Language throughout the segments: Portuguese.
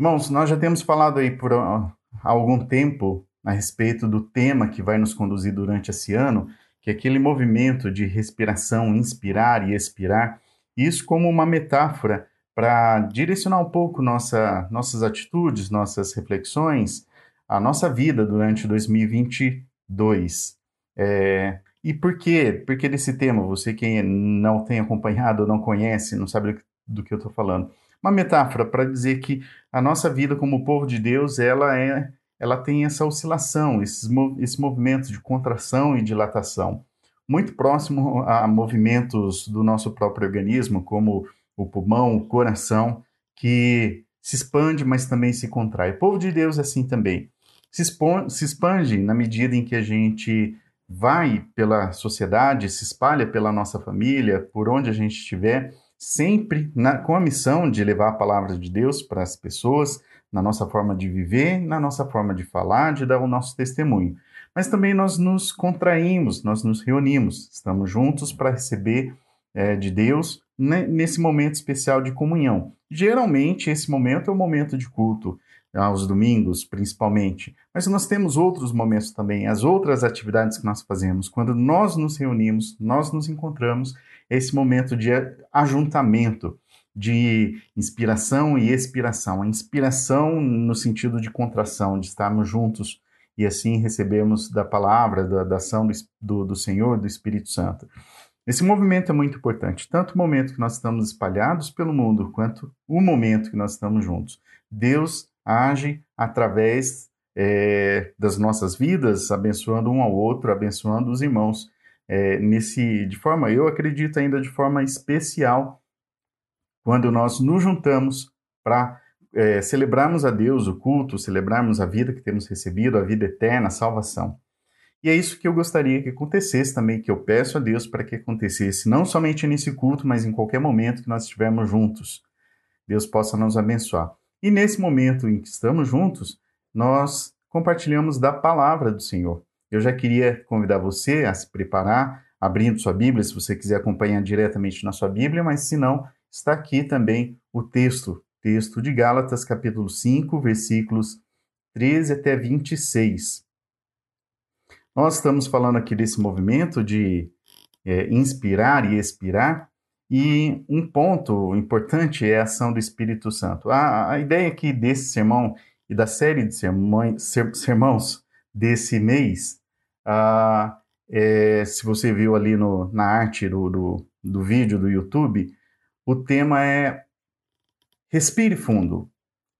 Irmãos, nós já temos falado aí por algum tempo a respeito do tema que vai nos conduzir durante esse ano, que é aquele movimento de respiração, inspirar e expirar, isso como uma metáfora para direcionar um pouco nossa, nossas atitudes, nossas reflexões, a nossa vida durante 2022. É, e por quê? Por que desse tema? Você que não tem acompanhado, não conhece, não sabe do que eu estou falando uma metáfora para dizer que a nossa vida como povo de Deus, ela é, ela tem essa oscilação, esses, esse movimento de contração e dilatação, muito próximo a movimentos do nosso próprio organismo, como o pulmão, o coração, que se expande, mas também se contrai. O povo de Deus é assim também. Se, se expande na medida em que a gente vai pela sociedade, se espalha pela nossa família, por onde a gente estiver, sempre na, com a missão de levar a palavra de Deus para as pessoas, na nossa forma de viver, na nossa forma de falar, de dar o nosso testemunho. Mas também nós nos contraímos, nós nos reunimos, estamos juntos para receber é, de Deus né, nesse momento especial de comunhão. Geralmente, esse momento é o momento de culto, aos domingos, principalmente. Mas nós temos outros momentos também, as outras atividades que nós fazemos. Quando nós nos reunimos, nós nos encontramos esse momento de ajuntamento, de inspiração e expiração. A inspiração no sentido de contração, de estarmos juntos e assim recebemos da palavra, da, da ação do, do, do Senhor, do Espírito Santo. Esse movimento é muito importante, tanto o momento que nós estamos espalhados pelo mundo, quanto o momento que nós estamos juntos. Deus age através é, das nossas vidas, abençoando um ao outro, abençoando os irmãos é, nesse, de forma, eu acredito ainda de forma especial, quando nós nos juntamos para é, celebrarmos a Deus o culto, celebrarmos a vida que temos recebido, a vida eterna, a salvação. E é isso que eu gostaria que acontecesse também, que eu peço a Deus para que acontecesse, não somente nesse culto, mas em qualquer momento que nós estivermos juntos. Deus possa nos abençoar. E nesse momento em que estamos juntos, nós compartilhamos da palavra do Senhor. Eu já queria convidar você a se preparar, abrindo sua Bíblia, se você quiser acompanhar diretamente na sua Bíblia, mas se não, está aqui também o texto, texto de Gálatas, capítulo 5, versículos 13 até 26. Nós estamos falando aqui desse movimento de é, inspirar e expirar, e um ponto importante é a ação do Espírito Santo. A, a ideia aqui desse sermão e da série de sermões, sermãos desse mês ah, é, se você viu ali no, na arte do, do, do vídeo do YouTube, o tema é respire fundo.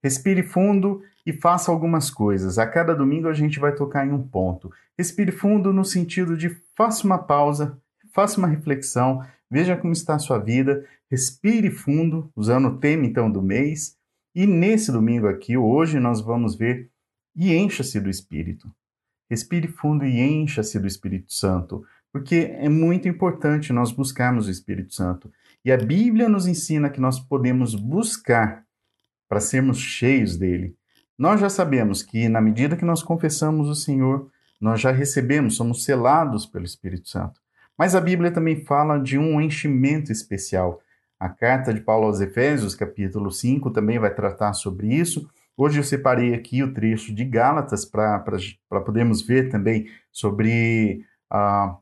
Respire fundo e faça algumas coisas. A cada domingo a gente vai tocar em um ponto. Respire fundo no sentido de faça uma pausa, faça uma reflexão, veja como está a sua vida, respire fundo, usando o tema então do mês. E nesse domingo aqui, hoje, nós vamos ver e encha-se do Espírito. Respire fundo e encha-se do Espírito Santo, porque é muito importante nós buscarmos o Espírito Santo. E a Bíblia nos ensina que nós podemos buscar para sermos cheios dele. Nós já sabemos que, na medida que nós confessamos o Senhor, nós já recebemos, somos selados pelo Espírito Santo. Mas a Bíblia também fala de um enchimento especial. A carta de Paulo aos Efésios, capítulo 5, também vai tratar sobre isso. Hoje eu separei aqui o trecho de Gálatas para podermos ver também sobre ah,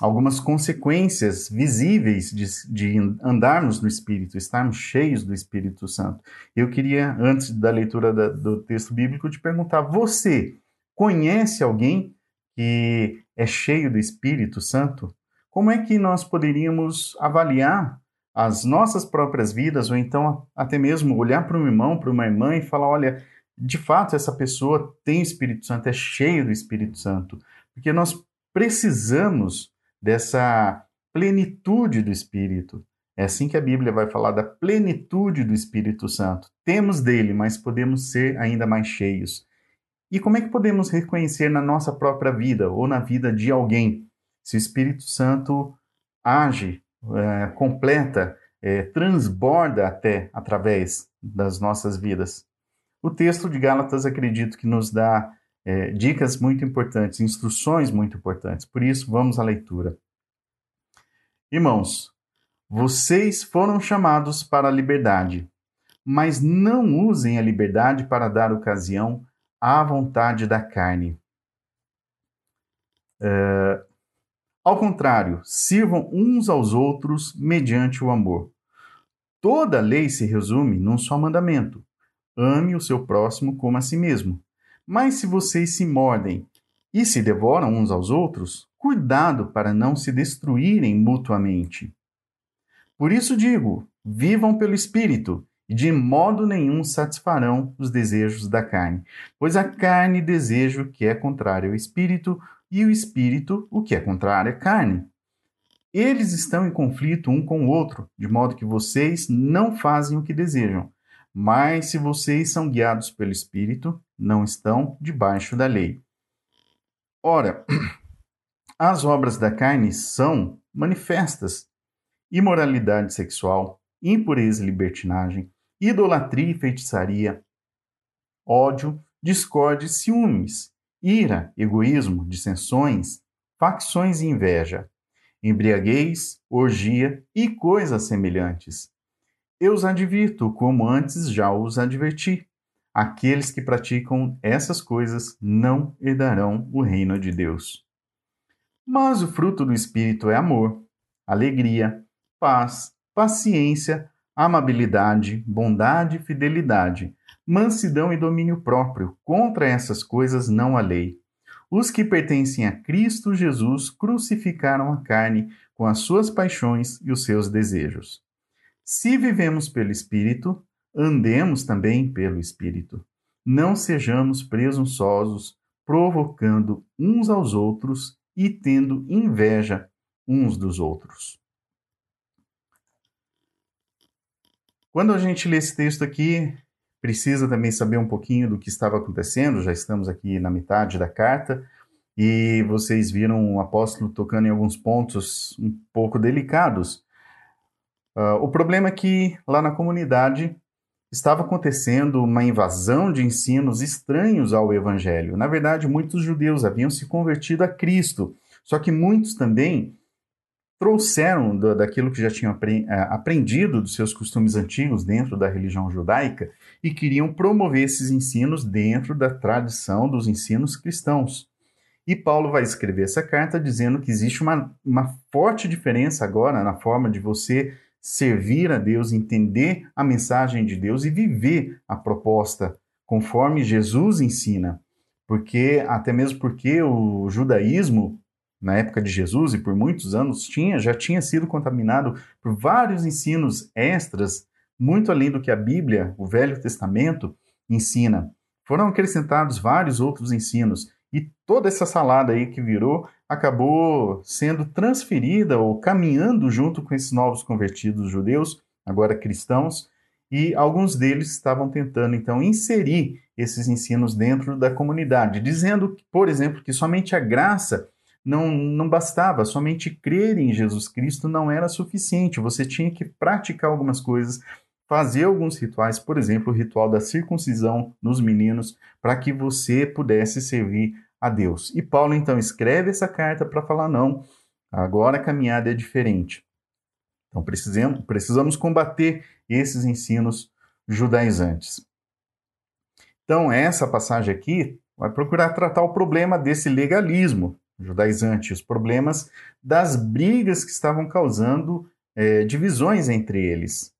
algumas consequências visíveis de, de, andarmos no Espírito, estarmos cheios do Espírito Santo. Eu queria, antes da leitura da, do texto bíblico, te perguntar: você conhece alguém que é cheio do Espírito Santo? Como é que nós poderíamos avaliar as nossas próprias vidas, ou então até mesmo olhar para um irmão, para uma irmã e falar: olha, de fato essa pessoa tem Espírito Santo, é cheio do Espírito Santo, porque nós precisamos dessa plenitude do Espírito. É assim que a Bíblia vai falar da plenitude do Espírito Santo. Temos dele, mas podemos ser ainda mais cheios. E como é que podemos reconhecer na nossa própria vida ou na vida de alguém se o Espírito Santo age é, completa, é, transborda até através das nossas vidas. O texto de Gálatas acredito que nos dá é, dicas muito importantes, instruções muito importantes. Por isso, vamos à leitura. Irmãos, vocês foram chamados para a liberdade. mas não usem a liberdade para dar ocasião à vontade da carne. Uh, ao contrário, sirvam uns aos outros mediante o amor. Toda lei se resume num só mandamento: ame o seu próximo como a si mesmo. Mas se vocês se mordem e se devoram uns aos outros, cuidado para não se destruírem mutuamente. Por isso digo: vivam pelo Espírito, e de modo nenhum satisfarão os desejos da carne. Pois a carne deseja o que é contrário ao Espírito, e o Espírito o que é contrário à carne. Eles estão em conflito um com o outro, de modo que vocês não fazem o que desejam. Mas se vocês são guiados pelo Espírito, não estão debaixo da lei. Ora, as obras da carne são manifestas: imoralidade sexual, impureza e libertinagem, idolatria e feitiçaria, ódio, discórdia e ciúmes, ira, egoísmo, dissensões, facções e inveja, embriaguez, orgia e coisas semelhantes. Eu os advirto, como antes já os adverti. Aqueles que praticam essas coisas não herdarão o reino de Deus. Mas o fruto do Espírito é amor, alegria, paz, paciência, amabilidade, bondade e fidelidade, mansidão e domínio próprio. Contra essas coisas não há lei. Os que pertencem a Cristo Jesus crucificaram a carne com as suas paixões e os seus desejos. Se vivemos pelo Espírito, andemos também pelo Espírito. Não sejamos presunçosos, provocando uns aos outros e tendo inveja uns dos outros. Quando a gente lê esse texto aqui, precisa também saber um pouquinho do que estava acontecendo, já estamos aqui na metade da carta, e vocês viram o apóstolo tocando em alguns pontos um pouco delicados Uh, o problema é que lá na comunidade estava acontecendo uma invasão de ensinos estranhos ao Evangelho. Na verdade, muitos judeus haviam se convertido a Cristo, só que muitos também trouxeram do, daquilo que já tinham eh, aprendido dos seus costumes antigos dentro da religião judaica e queriam promover esses ensinos dentro da tradição dos ensinos cristãos. E Paulo vai escrever essa carta dizendo que existe uma, uma forte diferença agora na forma de você servir a Deus, entender a mensagem de Deus e viver a proposta conforme Jesus ensina. Porque, até mesmo porque o judaísmo, na época de Jesus e por muitos anos, tinha, já tinha sido contaminado por vários ensinos extras, muito além do que a Bíblia, o Velho Testamento, ensina. Foram acrescentados vários outros ensinos. E toda essa salada aí que virou acabou sendo transferida ou caminhando junto com esses novos convertidos judeus, agora cristãos, e alguns deles estavam tentando então inserir esses ensinos dentro da comunidade, dizendo, por exemplo, que somente a graça não, não bastava, somente crer em Jesus Cristo não era suficiente, você tinha que praticar algumas coisas, fazer alguns rituais, por exemplo, o ritual da circuncisão nos meninos, para que você pudesse servir a Deus. E Paulo então escreve essa carta para falar: não, agora a caminhada é diferente. Então precisamos, precisamos combater esses ensinos judaizantes. Então, essa passagem aqui vai procurar tratar o problema desse legalismo judaizante, os problemas das brigas que estavam causando é, divisões entre eles.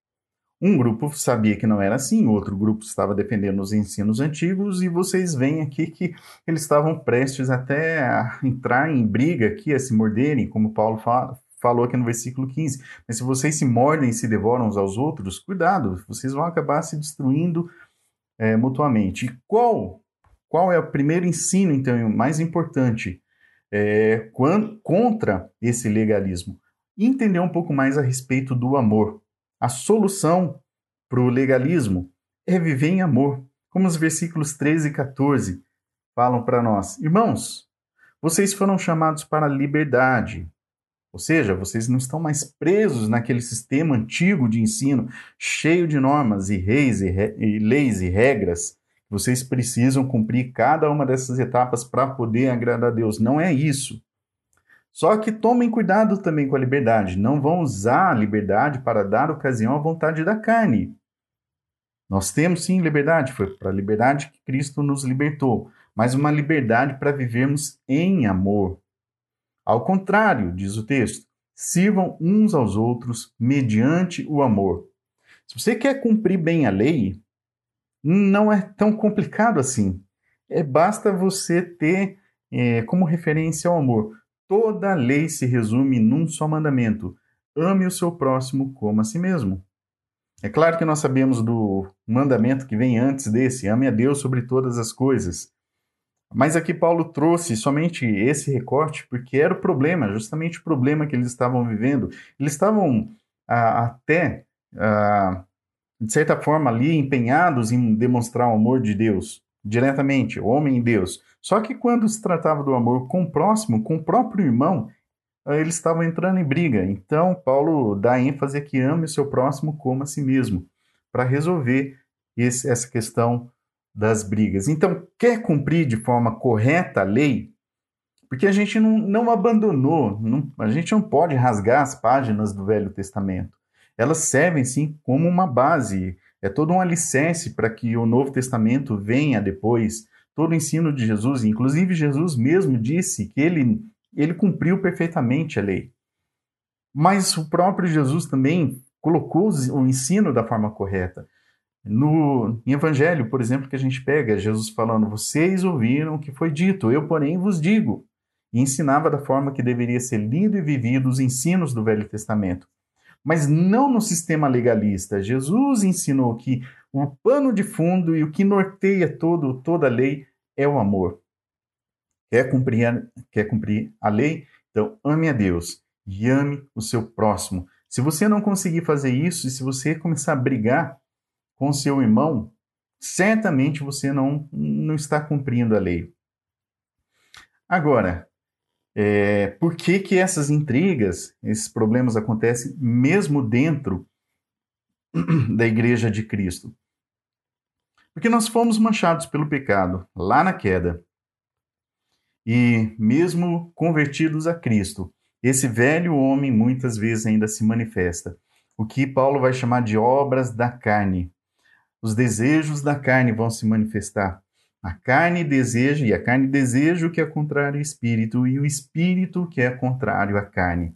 Um grupo sabia que não era assim, outro grupo estava defendendo os ensinos antigos, e vocês veem aqui que eles estavam prestes até a entrar em briga aqui, a se morderem, como Paulo fala, falou aqui no versículo 15. Mas se vocês se mordem e se devoram uns aos outros, cuidado, vocês vão acabar se destruindo é, mutuamente. E qual, qual é o primeiro ensino, então, mais importante é, contra esse legalismo? Entender um pouco mais a respeito do amor. A solução para o legalismo é viver em amor, como os versículos 13 e 14 falam para nós. Irmãos, vocês foram chamados para a liberdade. Ou seja, vocês não estão mais presos naquele sistema antigo de ensino, cheio de normas e, reis e, e leis e regras. Vocês precisam cumprir cada uma dessas etapas para poder agradar a Deus. Não é isso. Só que tomem cuidado também com a liberdade. Não vão usar a liberdade para dar ocasião à vontade da carne. Nós temos sim liberdade, foi para a liberdade que Cristo nos libertou, mas uma liberdade para vivermos em amor. Ao contrário, diz o texto, sirvam uns aos outros mediante o amor. Se você quer cumprir bem a lei, não é tão complicado assim. É basta você ter é, como referência o amor. Toda lei se resume num só mandamento: ame o seu próximo como a si mesmo. É claro que nós sabemos do mandamento que vem antes desse: ame a Deus sobre todas as coisas. Mas aqui Paulo trouxe somente esse recorte porque era o problema, justamente o problema que eles estavam vivendo. Eles estavam ah, até, ah, de certa forma, ali empenhados em demonstrar o amor de Deus, diretamente, homem e Deus. Só que quando se tratava do amor com o próximo, com o próprio irmão, ah, eles estavam entrando em briga. Então, Paulo dá ênfase a que ame o seu próximo como a si mesmo, para resolver esse, essa questão das brigas. Então, quer cumprir de forma correta a lei? Porque a gente não, não abandonou, não, a gente não pode rasgar as páginas do Velho Testamento. Elas servem, sim, como uma base, é todo um alicerce para que o Novo Testamento venha depois. Todo o ensino de Jesus, inclusive Jesus mesmo disse que ele, ele cumpriu perfeitamente a lei. Mas o próprio Jesus também colocou o ensino da forma correta. No Evangelho, por exemplo, que a gente pega Jesus falando: Vocês ouviram o que foi dito, eu, porém, vos digo. E ensinava da forma que deveria ser lido e vivido os ensinos do Velho Testamento. Mas não no sistema legalista. Jesus ensinou que o pano de fundo e o que norteia todo, toda a lei é o amor. Quer cumprir, a, quer cumprir a lei? Então, ame a Deus e ame o seu próximo. Se você não conseguir fazer isso, e se você começar a brigar com seu irmão, certamente você não, não está cumprindo a lei. Agora, é, por que, que essas intrigas, esses problemas acontecem mesmo dentro da Igreja de Cristo? Porque nós fomos manchados pelo pecado lá na queda. E mesmo convertidos a Cristo, esse velho homem muitas vezes ainda se manifesta. O que Paulo vai chamar de obras da carne os desejos da carne vão se manifestar. A carne deseja, e a carne deseja o que é contrário ao espírito, e o espírito que é contrário à carne.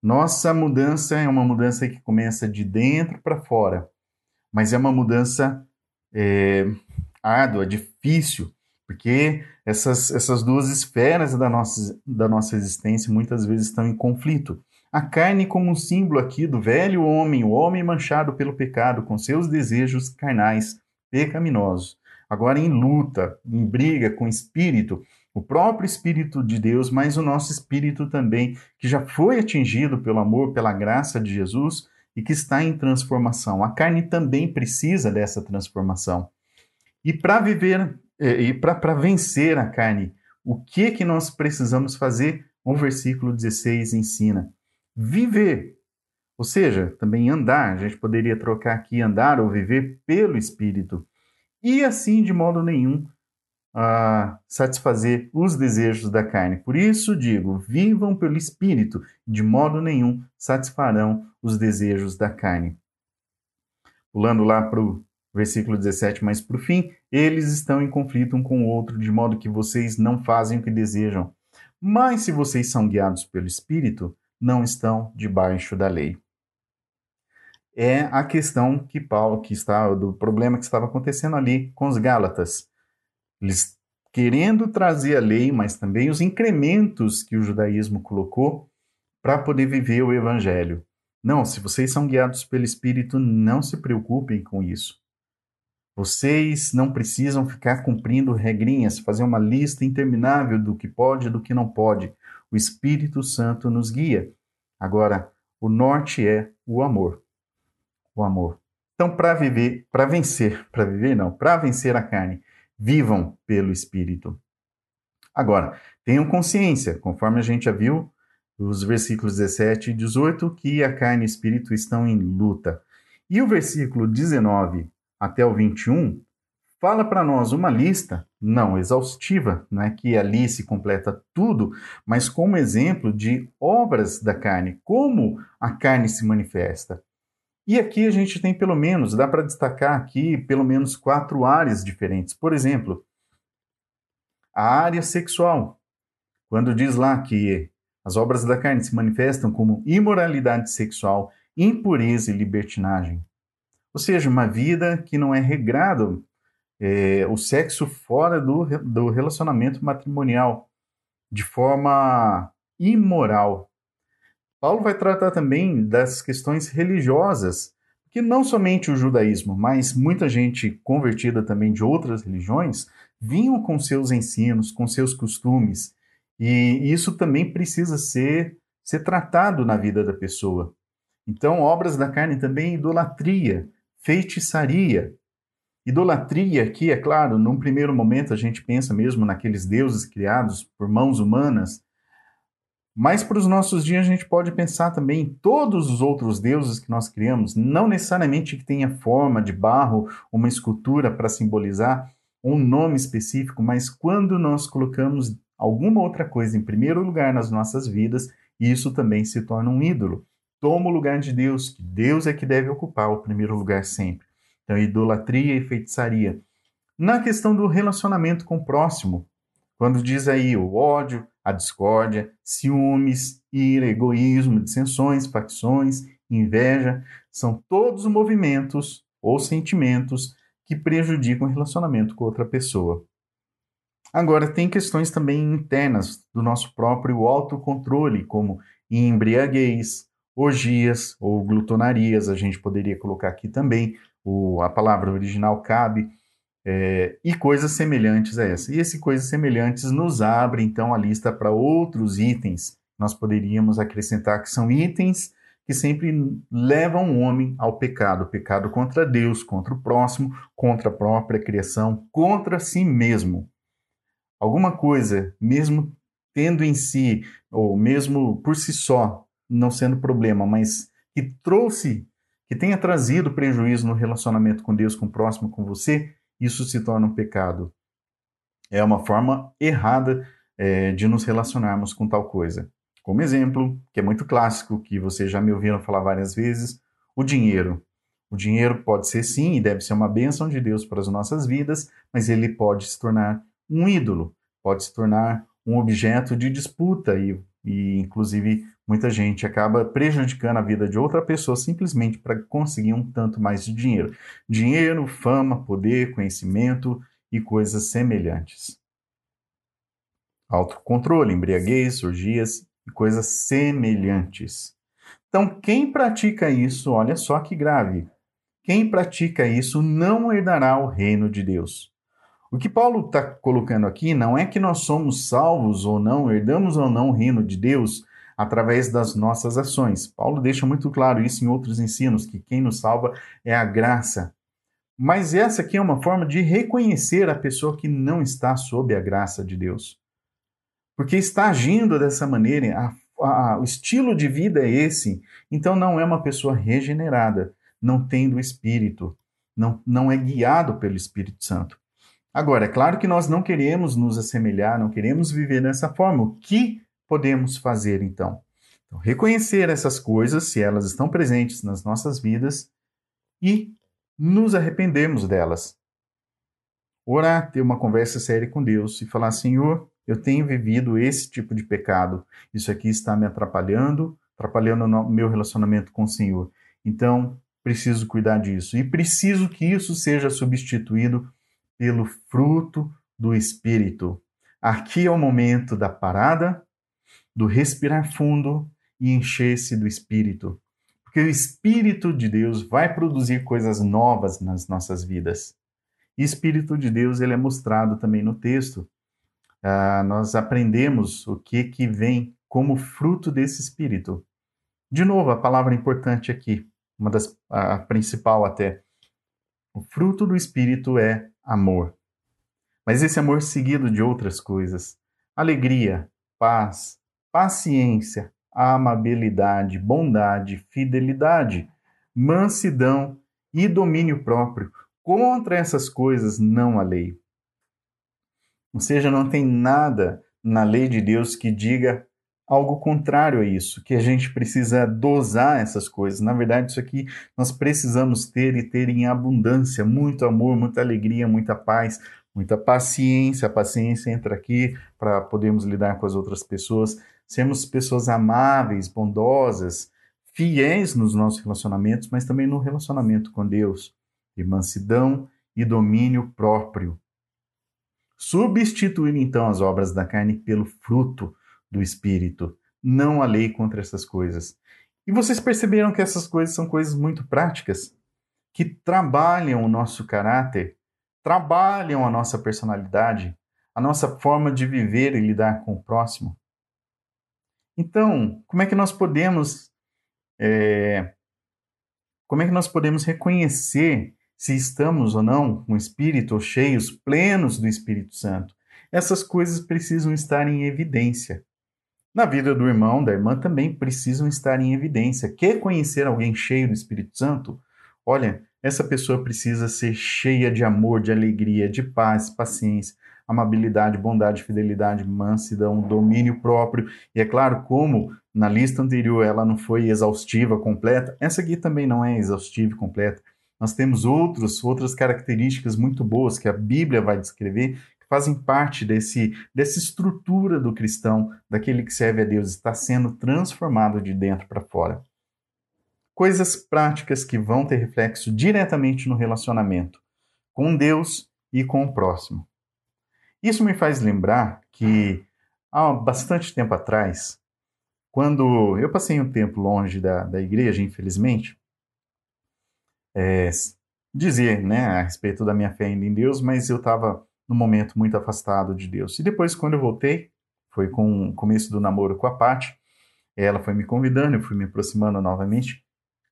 Nossa mudança é uma mudança que começa de dentro para fora, mas é uma mudança é, árdua, difícil, porque essas, essas duas esferas da nossa, da nossa existência muitas vezes estão em conflito. A carne como um símbolo aqui do velho homem, o homem manchado pelo pecado, com seus desejos carnais pecaminosos. Agora em luta, em briga com o espírito, o próprio espírito de Deus, mas o nosso espírito também, que já foi atingido pelo amor, pela graça de Jesus e que está em transformação. A carne também precisa dessa transformação. E para viver eh, e para vencer a carne, o que que nós precisamos fazer? O versículo 16 ensina: viver. Ou seja, também andar, a gente poderia trocar aqui andar ou viver pelo Espírito. E assim, de modo nenhum, uh, satisfazer os desejos da carne. Por isso digo: vivam pelo Espírito, de modo nenhum satisfarão os desejos da carne. Pulando lá para o versículo 17, mas para o fim, eles estão em conflito um com o outro, de modo que vocês não fazem o que desejam. Mas se vocês são guiados pelo Espírito, não estão debaixo da lei. É a questão que Paulo, que está, do problema que estava acontecendo ali com os Gálatas. Eles querendo trazer a lei, mas também os incrementos que o judaísmo colocou para poder viver o evangelho. Não, se vocês são guiados pelo Espírito, não se preocupem com isso. Vocês não precisam ficar cumprindo regrinhas, fazer uma lista interminável do que pode e do que não pode. O Espírito Santo nos guia. Agora, o norte é o amor. O amor. Então, para viver, para vencer, para viver não, para vencer a carne, vivam pelo Espírito. Agora, tenham consciência, conforme a gente já viu, os versículos 17 e 18, que a carne e o espírito estão em luta. E o versículo 19 até o 21 fala para nós uma lista, não exaustiva, não é que ali se completa tudo, mas como exemplo de obras da carne, como a carne se manifesta. E aqui a gente tem pelo menos, dá para destacar aqui pelo menos quatro áreas diferentes. Por exemplo, a área sexual. Quando diz lá que as obras da carne se manifestam como imoralidade sexual, impureza e libertinagem. Ou seja, uma vida que não é regrada, é, o sexo fora do, do relacionamento matrimonial, de forma imoral. Paulo vai tratar também das questões religiosas, que não somente o judaísmo, mas muita gente convertida também de outras religiões vinham com seus ensinos, com seus costumes, e isso também precisa ser, ser tratado na vida da pessoa. Então, obras da carne também idolatria, feitiçaria. Idolatria aqui, é claro, num primeiro momento a gente pensa mesmo naqueles deuses criados por mãos humanas, mas para os nossos dias a gente pode pensar também em todos os outros deuses que nós criamos, não necessariamente que tenha forma de barro, uma escultura para simbolizar um nome específico, mas quando nós colocamos alguma outra coisa em primeiro lugar nas nossas vidas, isso também se torna um ídolo. Toma o lugar de Deus, que Deus é que deve ocupar o primeiro lugar sempre. Então, idolatria e feitiçaria. Na questão do relacionamento com o próximo, quando diz aí o ódio, a discórdia, ciúmes, ira, egoísmo, dissensões, facções, inveja, são todos movimentos ou sentimentos que prejudicam o relacionamento com outra pessoa. Agora, tem questões também internas do nosso próprio autocontrole, como embriaguez, orgias ou glutonarias, a gente poderia colocar aqui também, o, a palavra original cabe, é, e coisas semelhantes a essa. E esses coisas semelhantes nos abre então a lista para outros itens. Nós poderíamos acrescentar que são itens que sempre levam o homem ao pecado, pecado contra Deus, contra o próximo, contra a própria criação, contra si mesmo. Alguma coisa, mesmo tendo em si, ou mesmo por si só, não sendo problema, mas que trouxe, que tenha trazido prejuízo no relacionamento com Deus, com o próximo, com você, isso se torna um pecado. É uma forma errada é, de nos relacionarmos com tal coisa. Como exemplo, que é muito clássico, que vocês já me ouviram falar várias vezes, o dinheiro. O dinheiro pode ser sim e deve ser uma bênção de Deus para as nossas vidas, mas ele pode se tornar um ídolo, pode se tornar um objeto de disputa e, e inclusive, muita gente acaba prejudicando a vida de outra pessoa simplesmente para conseguir um tanto mais de dinheiro. Dinheiro, fama, poder, conhecimento e coisas semelhantes. Autocontrole, embriaguez, orgias e coisas semelhantes. Então, quem pratica isso, olha só que grave. Quem pratica isso não herdará o reino de Deus. O que Paulo está colocando aqui não é que nós somos salvos ou não, herdamos ou não o reino de Deus através das nossas ações. Paulo deixa muito claro isso em outros ensinos, que quem nos salva é a graça. Mas essa aqui é uma forma de reconhecer a pessoa que não está sob a graça de Deus. Porque está agindo dessa maneira, a, a, o estilo de vida é esse, então não é uma pessoa regenerada, não tem do Espírito, não, não é guiado pelo Espírito Santo. Agora, é claro que nós não queremos nos assemelhar, não queremos viver dessa forma. O que podemos fazer então? então? Reconhecer essas coisas, se elas estão presentes nas nossas vidas, e nos arrependermos delas. Orar, ter uma conversa séria com Deus e falar: Senhor, eu tenho vivido esse tipo de pecado, isso aqui está me atrapalhando, atrapalhando o meu relacionamento com o Senhor. Então, preciso cuidar disso. E preciso que isso seja substituído pelo fruto do Espírito. Aqui é o momento da parada, do respirar fundo e encher-se do Espírito. Porque o Espírito de Deus vai produzir coisas novas nas nossas vidas. E Espírito de Deus ele é mostrado também no texto. Ah, nós aprendemos o que, que vem como fruto desse Espírito. De novo, a palavra importante aqui, uma das a principal até. O fruto do Espírito é amor. Mas esse amor seguido de outras coisas: alegria, paz, paciência, amabilidade, bondade, fidelidade, mansidão e domínio próprio. Contra essas coisas não há lei. Ou seja, não tem nada na lei de Deus que diga algo contrário a isso, que a gente precisa dosar essas coisas. Na verdade, isso aqui nós precisamos ter e ter em abundância, muito amor, muita alegria, muita paz, muita paciência. A paciência entra aqui para podermos lidar com as outras pessoas, sermos pessoas amáveis, bondosas, fiéis nos nossos relacionamentos, mas também no relacionamento com Deus, e mansidão e domínio próprio. Substituir então as obras da carne pelo fruto do Espírito, não a lei contra essas coisas. E vocês perceberam que essas coisas são coisas muito práticas, que trabalham o nosso caráter, trabalham a nossa personalidade, a nossa forma de viver e lidar com o próximo. Então, como é que nós podemos é, como é que nós podemos reconhecer se estamos ou não com o Espírito ou cheios, plenos do Espírito Santo? Essas coisas precisam estar em evidência. Na vida do irmão, da irmã, também precisam estar em evidência. Quer conhecer alguém cheio do Espírito Santo? Olha, essa pessoa precisa ser cheia de amor, de alegria, de paz, paciência, amabilidade, bondade, fidelidade, mansidão, domínio próprio. E é claro, como na lista anterior ela não foi exaustiva, completa, essa aqui também não é exaustiva e completa. Nós temos outros, outras características muito boas que a Bíblia vai descrever fazem parte desse, dessa estrutura do cristão, daquele que serve a Deus, está sendo transformado de dentro para fora. Coisas práticas que vão ter reflexo diretamente no relacionamento com Deus e com o próximo. Isso me faz lembrar que há bastante tempo atrás, quando eu passei um tempo longe da, da igreja, infelizmente, é, dizer né, a respeito da minha fé em Deus, mas eu estava no momento muito afastado de Deus. E depois, quando eu voltei, foi com o começo do namoro com a Paty, ela foi me convidando, eu fui me aproximando novamente,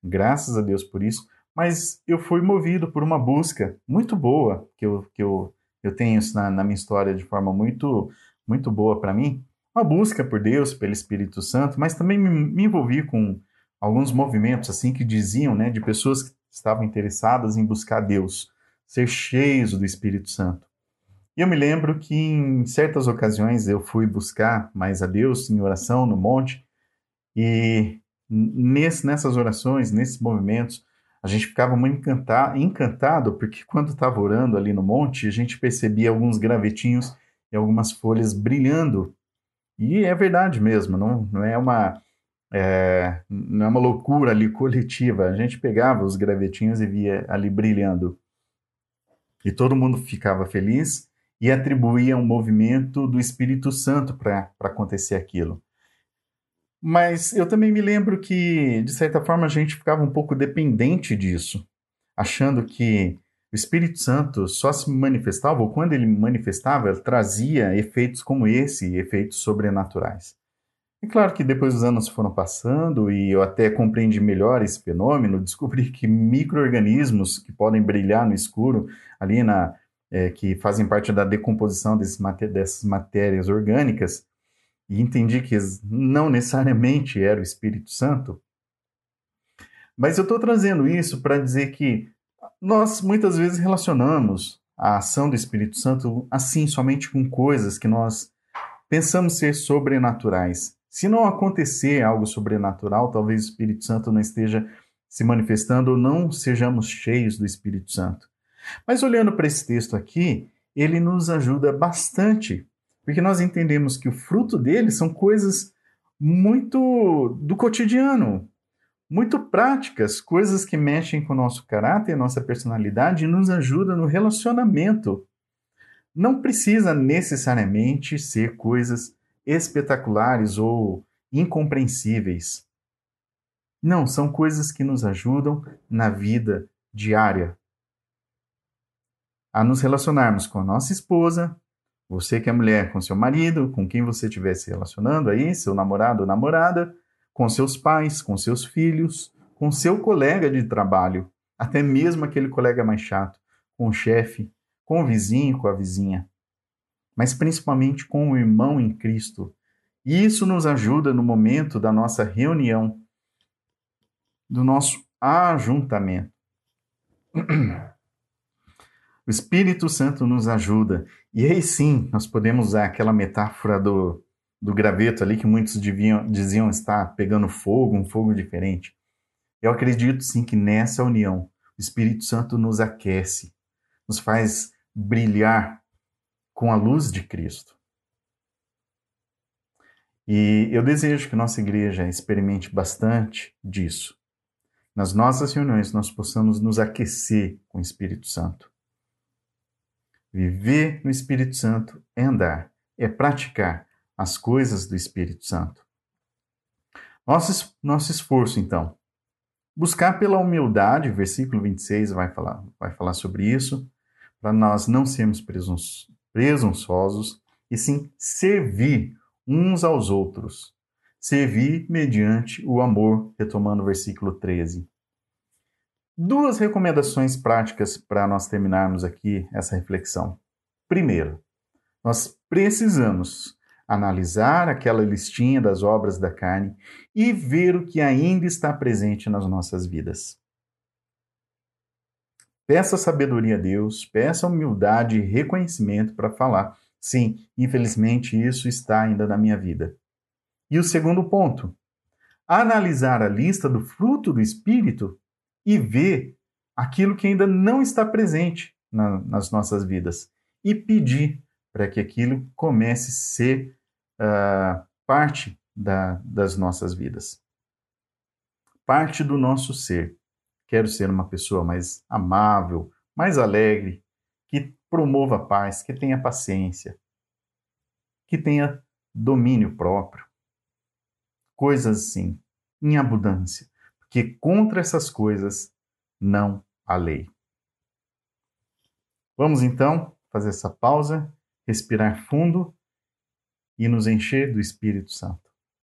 graças a Deus por isso, mas eu fui movido por uma busca muito boa que eu, que eu, eu tenho isso na, na minha história de forma muito, muito boa para mim, uma busca por Deus, pelo Espírito Santo, mas também me, me envolvi com alguns movimentos assim que diziam, né, de pessoas que estavam interessadas em buscar Deus, ser cheios do Espírito Santo. E eu me lembro que em certas ocasiões eu fui buscar mais a Deus em oração no monte, e nesse, nessas orações, nesses movimentos, a gente ficava muito encantado, encantado porque quando estava orando ali no monte, a gente percebia alguns gravetinhos e algumas folhas brilhando. E é verdade mesmo, não, não é uma é, não é uma loucura ali coletiva. A gente pegava os gravetinhos e via ali brilhando. E todo mundo ficava feliz e atribuía um movimento do Espírito Santo para acontecer aquilo. Mas eu também me lembro que, de certa forma, a gente ficava um pouco dependente disso, achando que o Espírito Santo só se manifestava, ou quando ele manifestava, ele trazia efeitos como esse, efeitos sobrenaturais. E claro que depois os anos foram passando e eu até compreendi melhor esse fenômeno, descobri que micro-organismos que podem brilhar no escuro, ali na, é, que fazem parte da decomposição desse, dessas matérias orgânicas, e entendi que não necessariamente era o Espírito Santo. Mas eu estou trazendo isso para dizer que nós muitas vezes relacionamos a ação do Espírito Santo assim, somente com coisas que nós pensamos ser sobrenaturais. Se não acontecer algo sobrenatural, talvez o Espírito Santo não esteja se manifestando ou não sejamos cheios do Espírito Santo. Mas olhando para esse texto aqui, ele nos ajuda bastante, porque nós entendemos que o fruto dele são coisas muito do cotidiano, muito práticas, coisas que mexem com o nosso caráter, nossa personalidade e nos ajudam no relacionamento. Não precisa necessariamente ser coisas espetaculares ou incompreensíveis. Não, são coisas que nos ajudam na vida diária a nos relacionarmos com a nossa esposa, você que é mulher com seu marido, com quem você estiver se relacionando aí, seu namorado ou namorada, com seus pais, com seus filhos, com seu colega de trabalho, até mesmo aquele colega mais chato, com o chefe, com o vizinho, com a vizinha, mas principalmente com o irmão em Cristo. E isso nos ajuda no momento da nossa reunião, do nosso ajuntamento. O Espírito Santo nos ajuda. E aí sim, nós podemos usar aquela metáfora do, do graveto ali que muitos deviam, diziam estar pegando fogo, um fogo diferente. Eu acredito sim que nessa união o Espírito Santo nos aquece, nos faz brilhar com a luz de Cristo. E eu desejo que nossa igreja experimente bastante disso. Nas nossas reuniões, nós possamos nos aquecer com o Espírito Santo. Viver no Espírito Santo é andar, é praticar as coisas do Espírito Santo. Nosso, nosso esforço, então, buscar pela humildade, versículo 26 vai falar, vai falar sobre isso, para nós não sermos presunçosos, e sim servir uns aos outros. Servir mediante o amor, retomando o versículo 13. Duas recomendações práticas para nós terminarmos aqui essa reflexão. Primeiro, nós precisamos analisar aquela listinha das obras da carne e ver o que ainda está presente nas nossas vidas. Peça sabedoria a Deus, peça humildade e reconhecimento para falar Sim, infelizmente isso está ainda na minha vida. E o segundo ponto, analisar a lista do fruto do Espírito e ver aquilo que ainda não está presente na, nas nossas vidas e pedir para que aquilo comece a ser uh, parte da, das nossas vidas. Parte do nosso ser. Quero ser uma pessoa mais amável, mais alegre, que promova a paz, que tenha paciência, que tenha domínio próprio. Coisas assim, em abundância, porque contra essas coisas não há lei. Vamos então fazer essa pausa, respirar fundo e nos encher do Espírito Santo.